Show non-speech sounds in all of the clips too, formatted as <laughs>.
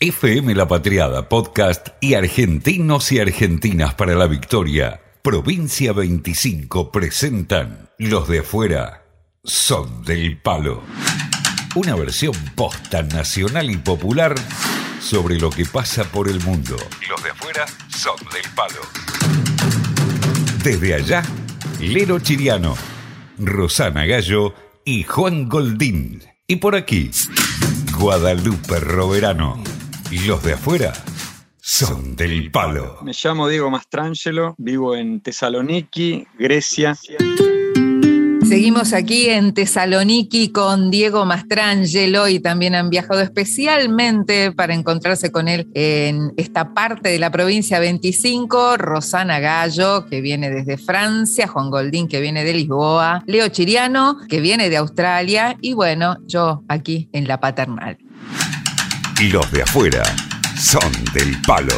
FM La Patriada Podcast y Argentinos y Argentinas para la Victoria, Provincia 25 presentan Los de afuera son del palo. Una versión posta nacional y popular sobre lo que pasa por el mundo. Los de afuera son del palo. Desde allá, Lero Chiriano, Rosana Gallo y Juan Goldín. Y por aquí, Guadalupe Roverano. Y los de afuera son del palo. Me llamo Diego Mastrangelo, vivo en Tesaloniki, Grecia. Seguimos aquí en Tesaloniki con Diego Mastrangelo y también han viajado especialmente para encontrarse con él en esta parte de la provincia 25, Rosana Gallo, que viene desde Francia, Juan Goldín, que viene de Lisboa, Leo Chiriano, que viene de Australia, y bueno, yo aquí en la paternal. Y los de afuera son del palo.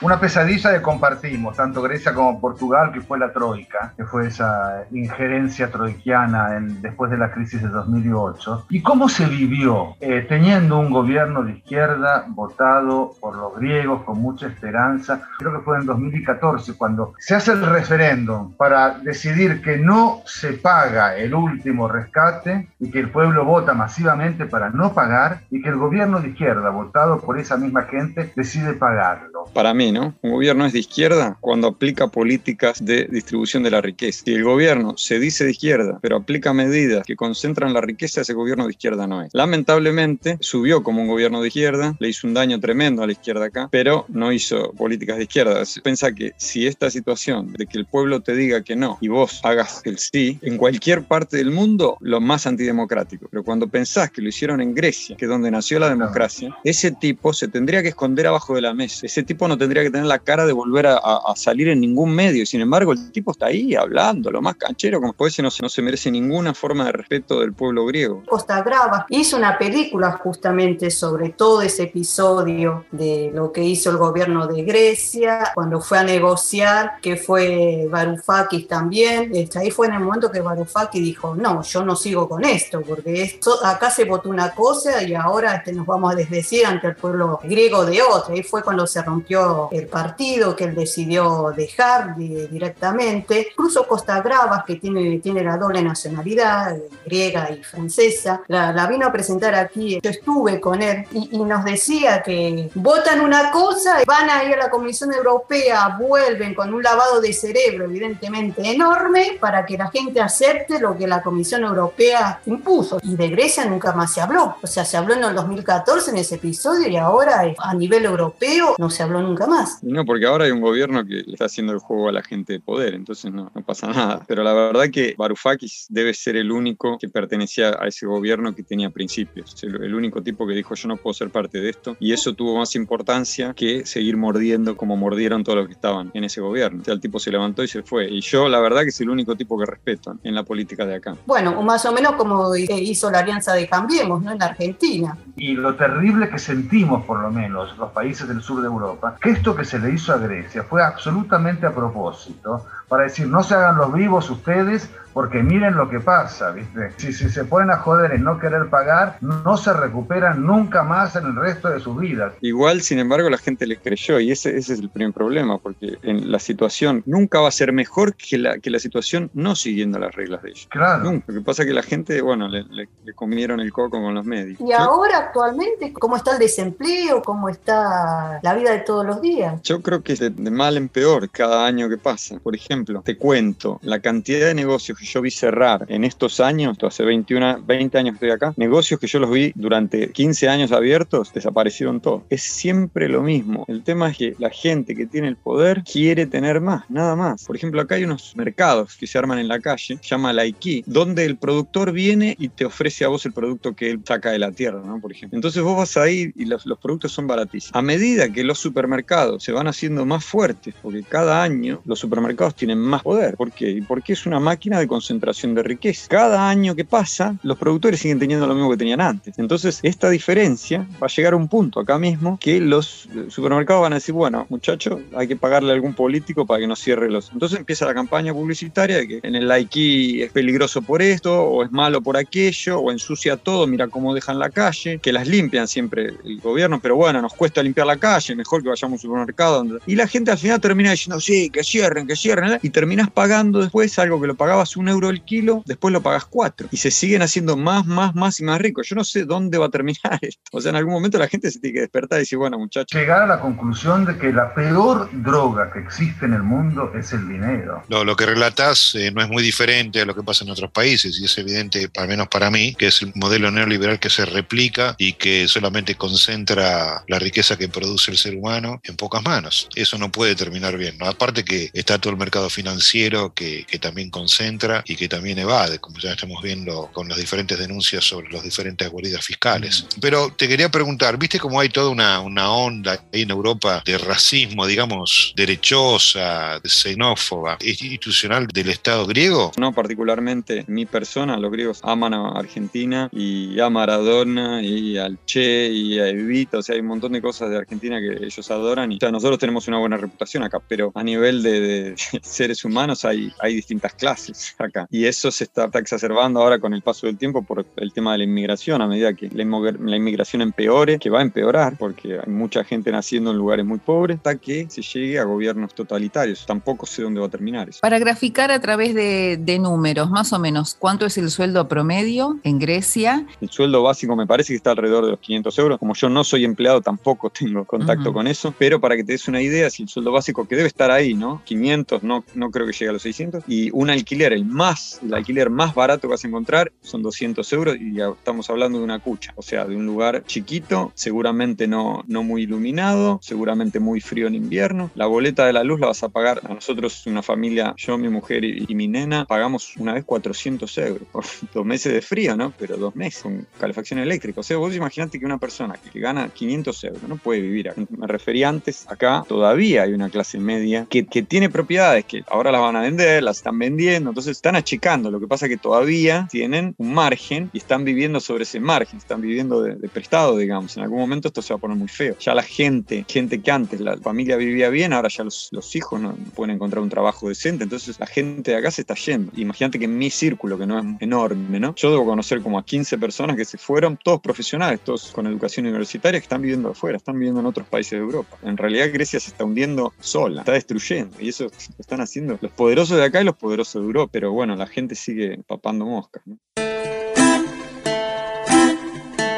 Una pesadilla que compartimos, tanto Grecia como Portugal, que fue la Troika, que fue esa injerencia troikiana en, después de la crisis de 2008. ¿Y cómo se vivió eh, teniendo un gobierno de izquierda votado por los griegos con mucha esperanza? Creo que fue en 2014 cuando se hace el referéndum para decidir que no se paga el último rescate y que el pueblo vota masivamente para no pagar y que el gobierno de izquierda, votado por esa misma gente, decide pagarlo. Para mí, un gobierno es de izquierda cuando aplica políticas de distribución de la riqueza. Si el gobierno se dice de izquierda, pero aplica medidas que concentran la riqueza, ese gobierno de izquierda no es. Lamentablemente, subió como un gobierno de izquierda, le hizo un daño tremendo a la izquierda acá, pero no hizo políticas de izquierda. Pensa que si esta situación de que el pueblo te diga que no y vos hagas el sí, en cualquier parte del mundo, lo más antidemocrático. Pero cuando pensás que lo hicieron en Grecia, que es donde nació la democracia, ese tipo se tendría que esconder abajo de la mesa. Ese tipo no tendría que tener la cara de volver a, salir en ningún medio. Sin embargo, el tipo está ahí hablando, lo más canchero, como puede ser, no, no se merece ninguna forma de respeto del pueblo griego. Costa Grava hizo una película justamente sobre todo ese episodio de lo que hizo el gobierno de Grecia cuando fue a negociar, que fue Varoufakis también. Este, ahí fue en el momento que Varoufakis dijo, no, yo no sigo con esto, porque esto, acá se votó una cosa y ahora este, nos vamos a desdecir ante el pueblo griego de otra. Ahí fue cuando se rompió el partido que él decidió dejar directamente. Incluso Costa Gravas, que tiene, tiene la doble nacionalidad, griega y francesa, la, vino a presentar aquí. Yo estuve con él y, nos decía que votan una cosa, van a ir a la Comisión Europea, vuelven con un lavado de cerebro evidentemente enorme para que la gente acepte lo que la Comisión Europea impuso. Y de Grecia nunca más se habló. O sea, se habló en el 2014 en ese episodio y ahora a nivel europeo no se habló nunca más. No, porque ahora hay un gobierno que le está haciendo el juego a la gente de poder, entonces no, no pasa nada. Pero la verdad que Varoufakis debe ser el único que pertenecía a ese gobierno que tenía principios. El, único tipo que dijo yo no puedo ser parte de esto. Y eso tuvo más importancia que seguir mordiendo como mordieron todos los que estaban en ese gobierno. O sea, el tipo se levantó y se fue. Y yo la verdad que es el único tipo que respeto en la política de acá. Bueno, más o menos como hizo la alianza de Cambiemos, ¿no? En Argentina. Y lo terrible que sentimos, por lo menos, los países del sur de Europa, que esto que se le hizo a Grecia fue absolutamente a propósito para decir no se hagan los vivos ustedes porque miren lo que pasa, ¿viste? Si, se ponen a joder en no querer pagar, no se recuperan nunca más en el resto de sus vidas. Igual, sin embargo, la gente les creyó y ese, ese es el primer problema, porque en la situación nunca va a ser mejor que la, que la situación no siguiendo las reglas de ellos. Claro. Lo que pasa es que la gente, bueno, le, comieron el coco con los medios. Y ahora, actualmente, ¿cómo está el desempleo? ¿Cómo está la vida de todos los días? Yo creo que de, de mal en peor cada año que pasa. Por ejemplo, te cuento la cantidad de negocios que yo vi cerrar en estos años, hace 21, 20 años estoy acá, negocios que yo los vi durante 15 años abiertos, desaparecieron todos. Es siempre lo mismo. El tema es que la gente que tiene el poder quiere tener más, nada más. Por ejemplo, acá hay unos mercados que se arman en la calle, se llama Laiki, donde el productor viene y te ofrece a vos el producto que él saca de la tierra, ¿no? Por ejemplo. Entonces vos vas ahí y los, productos son baratísimos. A medida que los supermercados se van haciendo más fuertes, porque cada año los supermercados tienen más poder. ¿Por qué? Porque es una máquina de concentración de riqueza. Cada año que pasa, los productores siguen teniendo lo mismo que tenían antes. Entonces, esta diferencia va a llegar a un punto acá mismo que los supermercados van a decir, bueno, muchachos, hay que pagarle a algún político para que nos cierre los... Entonces empieza la campaña publicitaria de que en el Laiki es peligroso por esto, o es malo por aquello, o ensucia todo, mira cómo dejan la calle, que las limpian siempre el gobierno, pero bueno, nos cuesta limpiar la calle, mejor que vayamos a un supermercado. Y la gente al final termina diciendo, sí, que cierren, que cierren, y terminas pagando después algo que lo pagabas un euro el kilo, después lo pagas cuatro. Y se siguen haciendo más, más, más y más ricos. Yo no sé dónde va a terminar <laughs> esto. O sea, en algún momento la gente se tiene que despertar y decir, bueno, muchachos. Llegar a la conclusión de que la peor droga que existe en el mundo es el dinero. Lo, lo que relatás eh, no es muy diferente a lo que pasa en otros países y es evidente, al menos para mí, que es el modelo neoliberal que se replica y que solamente concentra la riqueza que produce el ser humano en pocas manos. Eso no puede terminar bien. ¿no? Aparte que está todo el mercado financiero que, que también concentra y que también evade, como ya estamos viendo con las diferentes denuncias sobre las diferentes guaridas fiscales. Pero te quería preguntar, ¿viste cómo hay toda una, una onda ahí en Europa de racismo, digamos, derechosa, xenófoba, institucional del Estado griego? No, particularmente mi persona, los griegos aman a Argentina y a Maradona y al Che y a Evita, o sea, hay un montón de cosas de Argentina que ellos adoran y o sea, nosotros tenemos una buena reputación acá, pero a nivel de, de seres humanos hay, hay distintas clases acá y eso se está, está, exacerbando ahora con el paso del tiempo por el tema de la inmigración, a medida que la, la inmigración empeore, que va a empeorar porque hay mucha gente naciendo en lugares muy pobres, hasta que se llegue a gobiernos totalitarios. Tampoco sé dónde va a terminar eso. Para graficar a través de, de números, más o menos, ¿cuánto es el sueldo promedio en Grecia? El sueldo básico me parece que está alrededor de los 500 euros. Como yo no soy empleado, tampoco <laughs> tengo contacto uh -huh. con eso, pero para que te des una idea, si el sueldo básico que debe estar ahí, ¿no? 500, no, no creo que llegue a los 600, y un alquiler, el más, el alquiler más barato que vas a encontrar son 200 euros y ya estamos hablando de una cucha, o sea, de un lugar chiquito, seguramente no, no muy iluminado, seguramente muy frío en invierno. La boleta de la luz la vas a pagar, a nosotros, una familia, yo, mi mujer y, y mi nena, pagamos una vez 400 euros por <laughs> dos meses de frío, ¿no? Pero dos meses con calefacción eléctrica. O sea, vos imaginate que una persona que, gana 500 euros no puede vivir. Me refería antes, acá todavía hay una clase media que, que tiene propiedades que ahora las van a vender, las están vendiendo, entonces están achicando. Lo que pasa es que todavía tienen un margen y están viviendo sobre ese margen, están viviendo de, prestado, digamos. En algún momento esto se va a poner muy feo. Ya la gente, gente que antes la familia vivía bien, ahora ya los, los hijos no pueden encontrar un trabajo decente, entonces la gente de acá se está yendo. Imagínate que en mi círculo, que no es enorme, ¿no? Yo debo conocer como a 15 personas que se fueron, todos profesionales, todos con educación universitaria, que están viviendo afuera, están viviendo en otros países de Europa. En realidad Grecia se está hundiendo sola, está destruyendo, y eso lo están haciendo los poderosos de acá y los poderosos de Europa, pero bueno, la gente sigue papando moscas, ¿no?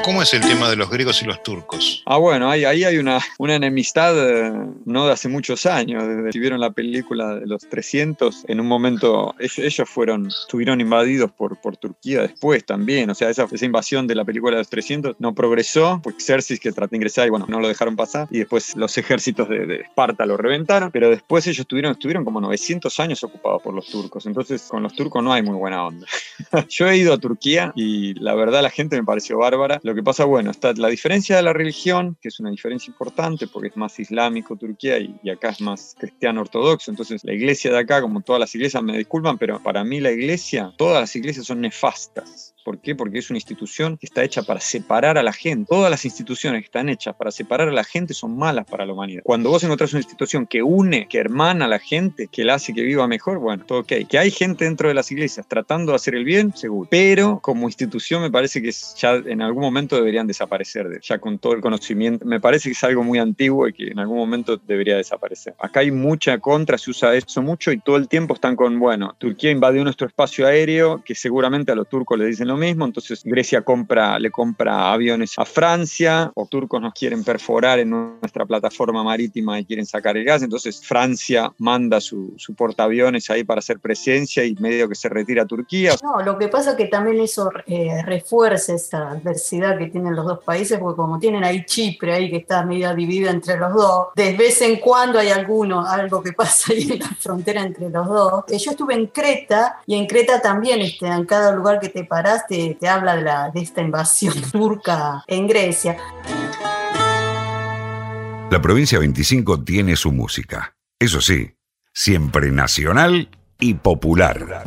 ¿Cómo es el tema de los griegos y los turcos? Ah, bueno, ahí, ahí hay una, una enemistad eh, no de hace muchos años. Desde que vieron la película de los 300, en un momento ellos, fueron, estuvieron invadidos por, por Turquía después también. O sea, esa, esa invasión de la película de los 300 no progresó, porque Xerxes que trató de ingresar y bueno, no lo dejaron pasar. Y después los ejércitos de, de Esparta lo reventaron. Pero después ellos estuvieron, estuvieron como 900 años ocupados por los turcos. Entonces con los turcos no hay muy buena onda. <laughs> Yo he ido a Turquía y la verdad la gente me pareció bárbara. Lo que pasa, bueno, está la diferencia de la religión, que es una diferencia importante porque es más islámico Turquía y, acá es más cristiano ortodoxo. Entonces, la iglesia de acá, como todas las iglesias, me disculpan, pero para mí la iglesia, todas las iglesias son nefastas. ¿Por qué? Porque es una institución que está hecha para separar a la gente. Todas las instituciones que están hechas para separar a la gente son malas para la humanidad. Cuando vos encontrás una institución que une, que hermana a la gente, que la hace que viva mejor, bueno, todo ok. Que hay gente dentro de las iglesias tratando de hacer el bien, seguro. Pero como institución me parece que ya en algún momento deberían desaparecer, ya con todo el conocimiento. Me parece que es algo muy antiguo y que en algún momento debería desaparecer. Acá hay mucha contra, se usa eso mucho y todo el tiempo están con, bueno, Turquía invadió nuestro espacio aéreo, que seguramente a los turcos le dicen lo mismo, entonces Grecia compra, le compra aviones a Francia, o turcos nos quieren perforar en nuestra plataforma marítima y quieren sacar el gas, entonces Francia manda su, su portaaviones ahí para hacer presencia y medio que se retira a Turquía. No, lo que pasa es que también eso eh, refuerza esa adversidad que tienen los dos países, porque como tienen ahí Chipre, ahí que está media dividida entre los dos, de vez en cuando hay alguno, algo que <laughs> pasa ahí en la frontera entre los dos. Eh, yo estuve en Creta y en Creta también, este, en cada lugar que te te, habla de, esta invasión <laughs> turca en Grecia. La provincia 25 tiene su música, eso sí, siempre nacional y popular.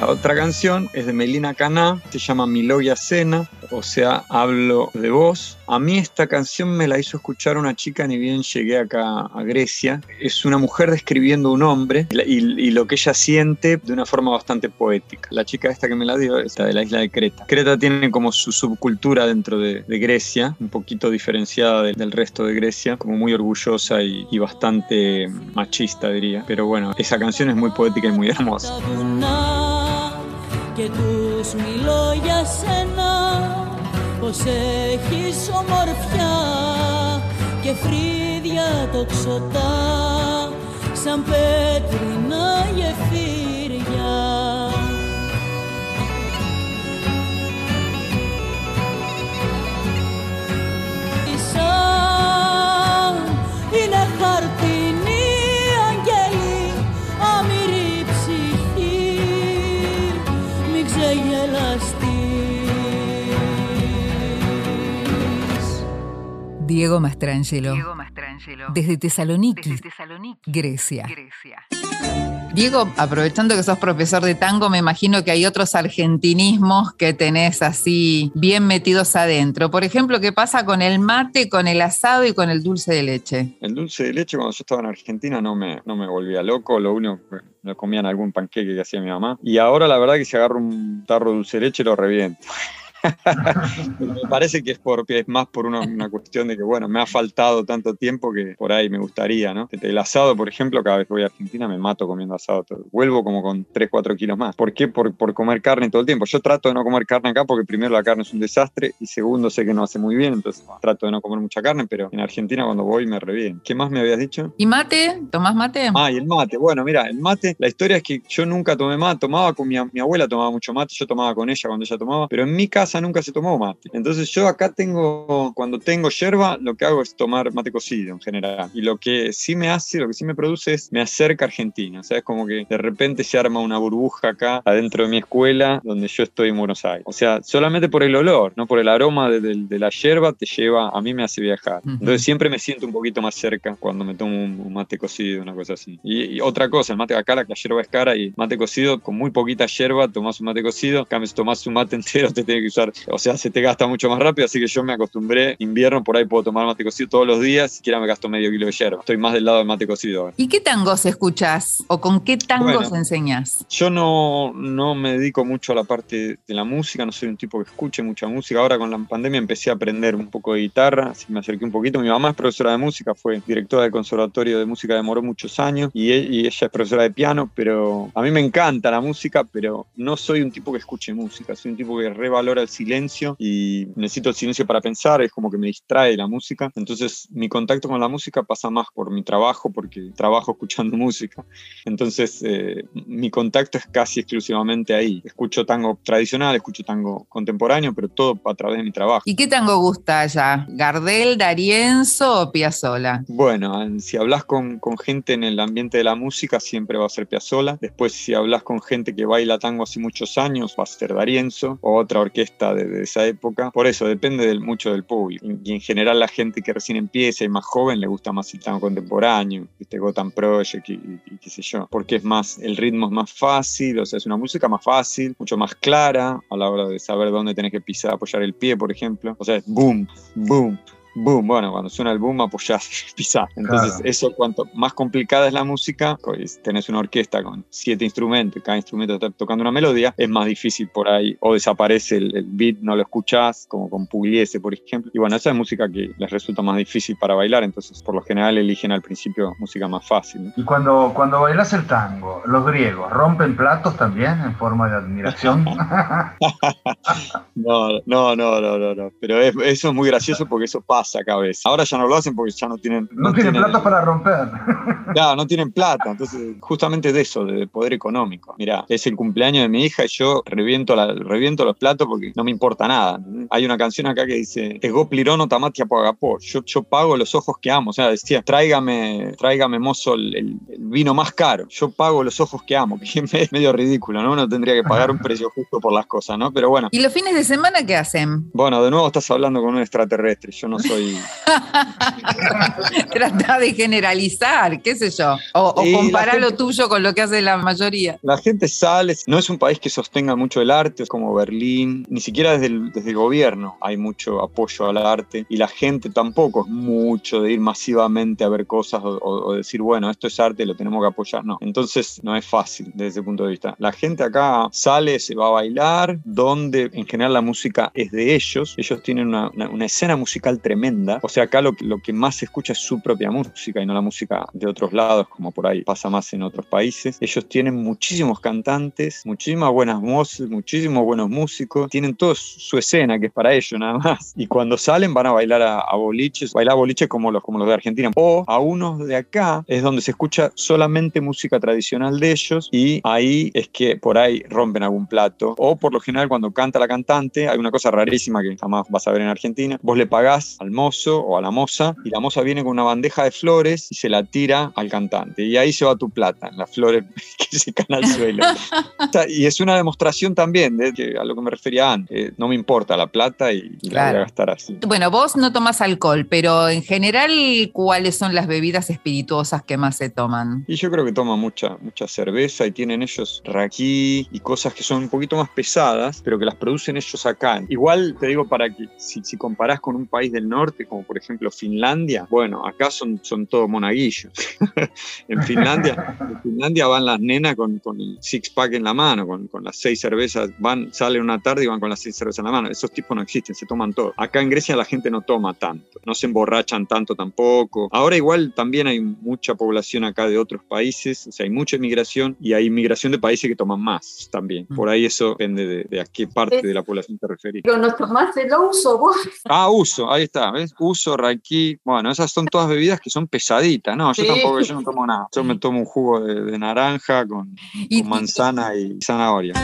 La otra canción es de Melina Caná, se llama Milogia Cena, o sea, hablo de vos. A mí esta canción me la hizo escuchar una chica ni bien llegué acá a Grecia. Es una mujer describiendo un hombre y, lo que ella siente de una forma bastante poética. La chica esta que me la dio es de la isla de Creta. Creta tiene como su subcultura dentro de, Grecia, un poquito diferenciada del resto de Grecia, como muy orgullosa y, y bastante machista diría. Pero bueno, esa canción es muy poética y muy hermosa. και τους μιλώ για σένα πως έχεις ομορφιά και φρύδια τοξωτά σαν πέτρινα γεφύρια Diego Mastrangelo. Desde Tesaloniki, Grecia. Diego, aprovechando que sos profesor de tango, me imagino que hay otros argentinismos que tenés así bien metidos adentro. Por ejemplo, ¿qué pasa con el mate, con el asado y con el dulce de leche? El dulce de leche cuando yo estaba en Argentina no me, no me volvía loco, lo único que lo comían algún panqueque que hacía mi mamá. Y ahora la verdad que si agarro un tarro de dulce de leche lo reviento. <laughs> <laughs> me parece que es, por, es más por una, cuestión de que, bueno, me ha faltado tanto tiempo que por ahí me gustaría, ¿no? El asado, por ejemplo, cada vez que voy a Argentina me mato comiendo asado. Vuelvo como con 3, 4 kilos más. ¿Por qué? Por, por comer carne todo el tiempo. Yo trato de no comer carne acá porque primero la carne es un desastre y segundo sé que no hace muy bien, entonces trato de no comer mucha carne, pero en Argentina cuando voy me reviene. ¿Qué más me habías dicho? ¿Y mate? ¿Tomás mate? Ah, y el mate. Bueno, mira, el mate, la historia es que yo nunca tomé mate, tomaba con mi, mi abuela, tomaba mucho mate, yo tomaba con ella cuando ella tomaba, pero en mi casa nunca se tomó mate. Entonces yo acá tengo, cuando tengo yerba, lo que hago es tomar mate cocido en general. Y lo que sí me hace, lo que sí me produce es, me acerca a Argentina. O sea, es como que de repente se arma una burbuja acá adentro de mi escuela donde yo estoy en Buenos Aires. O sea, solamente por el olor, no por el aroma de, la yerba te lleva, a mí me hace viajar. Entonces siempre me siento un poquito más cerca cuando me tomo un, mate cocido, una cosa así. Y, otra cosa, el mate acá, la, la yerba es cara y mate cocido con muy poquita yerba, tomás un mate cocido, cambio si tomás un mate <laughs> entero te tiene que usar, o sea, se te gasta mucho más rápido, así que yo me acostumbré. Invierno por ahí puedo tomar mate cocido todos los días, siquiera me gasto medio kilo de hierba. Estoy más del lado del mate cocido ¿Y qué tangos escuchas o con qué tangos enseñas? Yo no, no me dedico mucho a la parte de la música, no soy un tipo que escuche mucha música. Ahora con la pandemia empecé a aprender un poco de guitarra, así me acerqué un poquito. Mi mamá es profesora de música, fue directora del Conservatorio de Música, demoró muchos años y, e, y ella es profesora de piano, pero a mí me encanta la música, pero no soy un tipo que escuche música, soy un tipo que revalora el silencio y necesito el silencio para pensar, es como que me distrae la música. Entonces mi contacto con la música pasa más por mi trabajo, porque trabajo escuchando <laughs> música. Entonces eh, mi contacto es casi exclusivamente ahí. Escucho tango tradicional, escucho tango contemporáneo, pero todo a través de mi trabajo. ¿Y qué tango gusta allá? ¿Gardel, Darienzo o Piazzola? Bueno, si hablas con, con gente en el ambiente de la música, siempre va a ser Piazzola. Después, si hablas con gente que baila tango hace muchos años, va a ser Darienzo o otra orquesta de, esa época. Por eso depende del, mucho del público. Y en general la gente que recién empieza y más joven le gusta más el tango contemporáneo, este Gotham Project y, qué sé yo, porque es más, el ritmo es más fácil, o sea, es una música más fácil, mucho más clara a la hora de saber dónde tenés que pisar, apoyar el pie, por ejemplo. O sea, es boom, boom, boom, bueno, cuando suena el boom apoyás, <laughs> pisás. Entonces, eso cuanto más complicada es la música, pues tenés una orquesta con siete instrumentos, cada instrumento está tocando una melodía, es más difícil por ahí, o desaparece el, beat, no lo escuchás, como con Pugliese, por ejemplo. Y bueno, esa es música que les resulta más difícil para bailar, entonces por lo general eligen al principio música más fácil. Y cuando, cuando bailas el tango, los griegos, ¿rompen platos también en forma de admiración? <laughs> <laughs> no, no, no, no, no, pero eso es muy gracioso porque eso pasa a cabeza. Ahora ya no lo hacen porque ya no tienen... No, tienen, plata para romper. <laughs> Ya, no tienen plata. Entonces, justamente de eso, de poder económico. Mira, es el cumpleaños de mi hija y yo reviento, la, reviento los platos porque no me importa nada. Hay una canción acá que dice, Ego plirono tamatia pagapó. Yo, yo pago los ojos que amo. O sea, decía, tráigame, tráigame mozo el, vino más caro. Yo pago los ojos que amo. <laughs> Que es medio ridículo, ¿no? Uno tendría que pagar un <laughs> precio justo por las cosas, ¿no? Pero bueno. ¿Y los fines de semana qué hacen? Bueno, de nuevo estás hablando con un extraterrestre. Yo no soy soy... <laughs> Trata de generalizar, qué sé yo. O, o comparar lo tuyo con lo que hace la mayoría. La gente sale, no es un país que sostenga mucho el arte, como Berlín, ni siquiera desde el, desde el gobierno hay mucho apoyo al arte y la gente tampoco es mucho de ir masivamente a ver cosas o, o- o decir, bueno, esto es arte, lo tenemos que apoyar, no. Entonces no es fácil desde ese punto de vista. La gente acá sale, se va a bailar, donde en general la música es de ellos, ellos tienen una, una- una escena musical tremenda, o sea, acá lo, que- más se escucha es su propia música y no la música de otros lados, como por ahí pasa más en otros países. Ellos tienen muchísimos cantantes, muchísimas buenas voces, muchísimos buenos músicos, tienen toda su escena que es para ellos nada más. Y cuando salen van a bailar a, a boliches, bailar boliches como los, como los de Argentina. O a unos de acá es donde se escucha solamente música tradicional de ellos y ahí es que por ahí rompen algún plato. O por lo general cuando canta la cantante, hay una cosa rarísima que jamás vas a ver en Argentina, vos le pagás al mozo o a la moza y la moza viene con una bandeja de flores y se la tira al cantante. Y ahí se va tu plata, las flores <laughs> que se caen al suelo. <laughs> Y es una demostración también de que a lo que me refería antes. eh, no me importa la plata y, la voy a gastar así. Bueno, vos no tomás alcohol, pero en general, ¿cuáles son las bebidas espirituosas que más se toman? Y yo creo que toman mucha, mucha cerveza y tienen ellos raquí y cosas que son un poquito más pesadas, pero que las producen ellos acá. Igual te digo para que si, si comparás con un país del norte, como por ejemplo Finlandia, bueno, acá son, son todo monaguillos. <laughs> en Finlandia, en Finlandia van las nenas con, con el six pack en la mano, con, con las seis cervezas, van, salen una tarde y van con las seis cervezas en la mano. Esos tipos no existen, se toman todo. Acá en Grecia la gente no toma tanto, no se emborrachan tanto tampoco. Ahora igual también hay mucha población acá de otros países, o sea, hay mucha inmigración y hay inmigración de países que toman más también. Por ahí eso depende de, de a qué parte de la población te referís. Pero no tomaste el uso vos. Ah, uso, ahí está, ¿ves? Uso, raquí. Bueno, esas son todas bebidas que son pesaditas. No, yo Sí. tampoco, yo no tomo nada. Yo me tomo un jugo de, de naranja con, ¿Y, con manzana y zanahoria.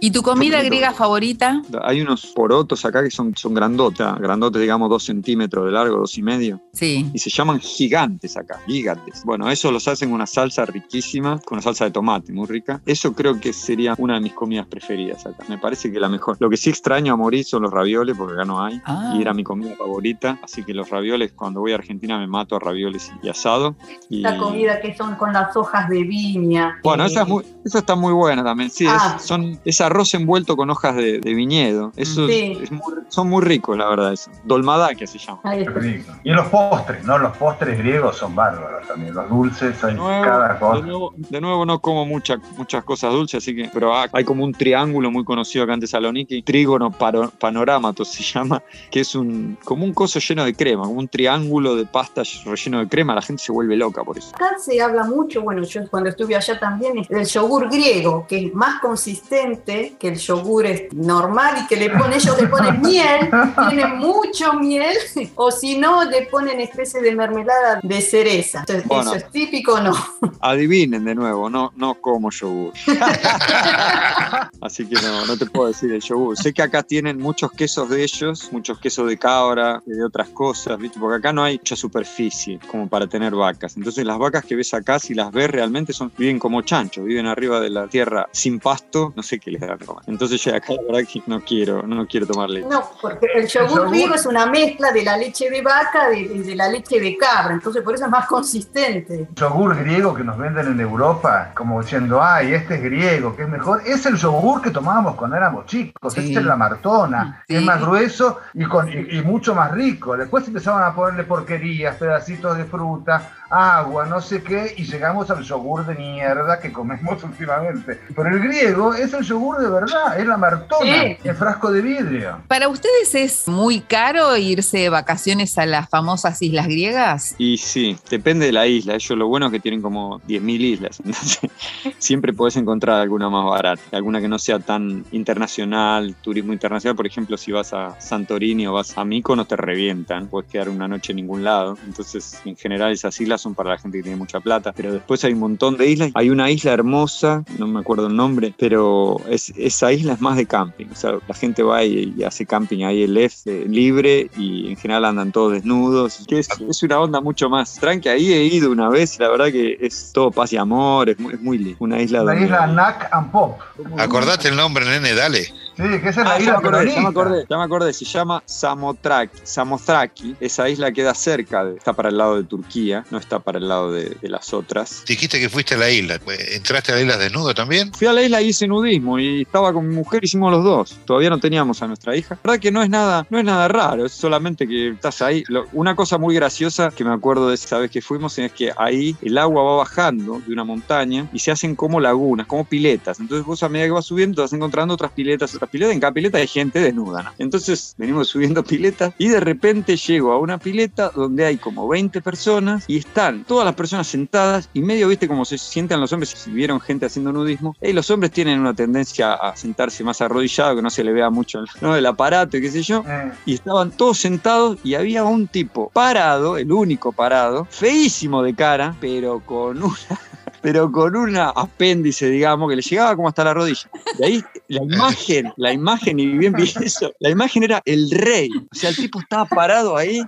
Y tu comida griega favorita? Hay unos porotos acá que son, son grandotes, grandotes, digamos, dos centímetros de largo, dos y medio. Sí. Y se llaman gigantes acá, gigantes. Bueno, eso los hacen con una salsa riquísima, con una salsa de tomate muy rica. Eso creo que sería una de mis comidas preferidas acá. Me parece que la mejor. Lo que sí extraño a morir son los ravioles, porque acá no hay. Ah. Y era mi comida favorita. Así que los ravioles, cuando voy a Argentina, me mato a ravioles y asado. Y... La comida que son con las hojas de viña. Bueno, Eh, esa, es muy- esa está muy buena también. Sí, es- Ah. son, es arroz envuelto con hojas de, de viñedo. Eso Sí. es muy- son muy ricos, la verdad. Eso. Dolmada, que se llama. Qué rico. Y los postres, ¿no? Los postres griegos son bárbaros también. Los dulces, hay De nuevo, cada de, cosa. nuevo, de nuevo no como mucha- muchas cosas dulces, así que, pero ha- hay como un triángulo muy conocido acá en Tesaloniki, trígono paro- panorámato se <laughs> llama, que es un como un coso lleno de crema, como un triángulo de pasta relleno de crema, la gente se vuelve loca por eso. Acá se habla mucho, bueno, yo cuando estuve allá también, del yogur griego, que es más consistente que el yogur es normal y que le ponen, ellos le ponen miel, <laughs> tiene mucho miel, o si no, le ponen especie de mermelada de cereza. Entonces, Bueno. ¿Eso es típico o no? Adivinen de nuevo, no, no como yogur. <laughs> Así que no, no te puedo decir el yogur. Sé que acá tienen muchos quesos de ellos, muchos quesos de cabra, de otras cosas, ¿viste? Porque acá no hay mucha superficie como para tener vacas. Entonces las vacas que ves acá, si las ves realmente, son, viven como chanchos, viven arriba de la tierra sin pasto, no sé qué les da Entonces ya acá la verdad que no quiero, no quiero tomar leche. No, porque el yogur griego es una mezcla de la leche de vaca y de, de la leche de cabra, entonces por eso es más consistente. yogur griego que nos venden en Europa, como diciendo, ay, este es griego, que es mejor, es el yogur que tomábamos cuando éramos chicos, Sí. este es la martona, Sí. es más grueso y, con, y, y mucho más rico. Después empezaban a ponerle porquerías, pedacitos de fruta, agua, no sé qué, y llegamos al yogur de mierda que comemos <laughs> últimamente. Pero el griego es el yogur de verdad, es la martona, Sí. el frasco de vidrio. ¿Para ustedes es muy caro irse de vacaciones a las famosas islas griegas? Y sí, depende de la isla. Ellos lo bueno es que tienen como 10.000 islas. <laughs> Entonces, siempre puedes encontrar alguna más barata. Alguna que no sea tan internacional, turismo internacional. Por ejemplo, si vas a Santorini o vas a Mykonos, te revientan. Puedes quedar una noche en ningún lado. Entonces, en general, esas islas son para la gente que tiene mucha plata. Pero después hay un montón de islas. Hay una isla hermosa, no me acuerdo el nombre, pero es, esa isla es más de camping. O sea, la gente va y, y hace camping ahí el F libre y en general andan todos desnudos. Que es, es una onda mucho más tranqui. Ahí he ido una vez la verdad que es todo paz y amor. Es muy, es muy lindo. Una isla La donde- isla Nac and Pop. Acordate el nombre, nene, dale. Sí, que es Ah, ya me acordé, ya me acordé, ya me acordé, se llama Samotraki. Samotraki, esa isla queda cerca, de- está para el lado de Turquía, no está para el lado de, de las otras. Dijiste que fuiste a la isla. ¿Entraste a la isla desnudo también? Fui a la isla y hice nudismo y estaba con mi mujer, hicimos los dos. Todavía no teníamos a nuestra hija. La verdad que no es nada, no es nada raro, es solamente que estás ahí. Lo- una cosa muy graciosa que me acuerdo de esa vez que fuimos es que ahí el agua va bajando de una montaña y se hacen como lagunas, como piletas. Entonces vos a medida que vas subiendo te vas encontrando otras piletas, otras piletas. En cada pileta hay gente desnuda. ¿no? Entonces venimos subiendo piletas y de repente llego a una pileta donde hay como 20 personas y están todas las personas sentadas y medio, viste, como se sientan los hombres si vieron gente haciendo nudismo. Y los hombres tienen una tendencia a sentarse más arrodillado, que no se le vea mucho ¿no? el aparato y qué sé yo Eh, y estaban todos sentados y había un tipo parado, el único parado, feísimo de cara, pero con una pero con una apéndice, digamos, que le llegaba como hasta la rodilla. De ahí la imagen, la imagen, y bien vi eso, la imagen era el rey. O sea, el tipo estaba parado ahí,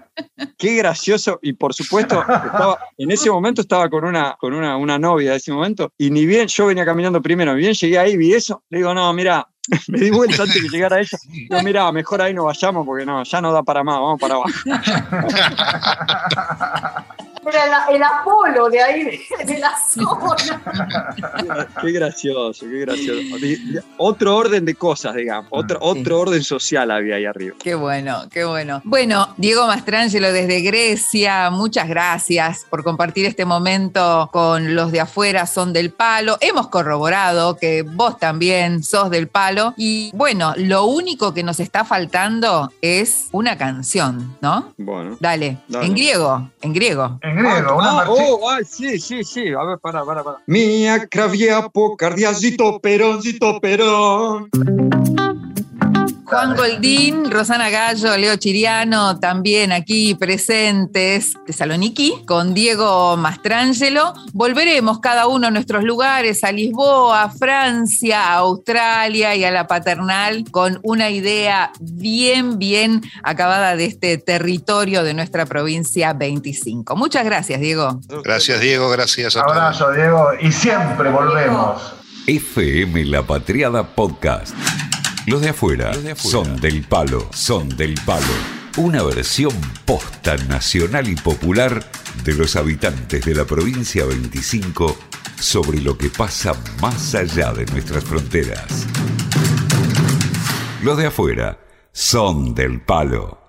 qué gracioso, y por supuesto, estaba, en ese momento estaba con una, con una, una novia de ese momento, y ni bien yo venía caminando primero, ni bien llegué ahí, vi eso, le digo, no, mira, <laughs> me di vuelta antes de llegar a ella. No, mira, mejor ahí no vayamos porque no, ya no da para más, vamos para abajo. <laughs> Era el Apolo de ahí, de, de la zona. <laughs> Qué gracioso, qué gracioso. Otro orden de cosas, digamos. Otro, otro orden social había ahí arriba. Qué bueno, qué bueno. Bueno, Diego Mastrangelo desde Grecia, muchas gracias por compartir este momento con los de afuera, son del palo. Hemos corroborado que vos también sos del palo. Y bueno, lo único que nos está faltando es una canción, ¿no? Bueno. Dale, Dale. en griego, en griego. en griego, una Ah, oh, ah, sí, sí, sí. A ver, para, para, para. Mia cravia po cardiacito peroncito perón. Juan Goldín, Rosana Gallo, Leo Chiriano, también aquí presentes, Tesaloniki, con Diego Mastrangelo. Volveremos cada uno a nuestros lugares, a Lisboa, a Francia, a Australia y a la paternal, con una idea bien, bien acabada de este territorio de nuestra provincia 25. Muchas gracias, Diego. Gracias, Diego. Gracias a todos. Abrazo, Diego, y siempre volvemos. FM La Patriada Podcast. Los de afuera, son del palo, son del palo. Una versión posta nacional y popular de los habitantes de la provincia 25 sobre lo que pasa más allá de nuestras fronteras. Los de afuera son del palo.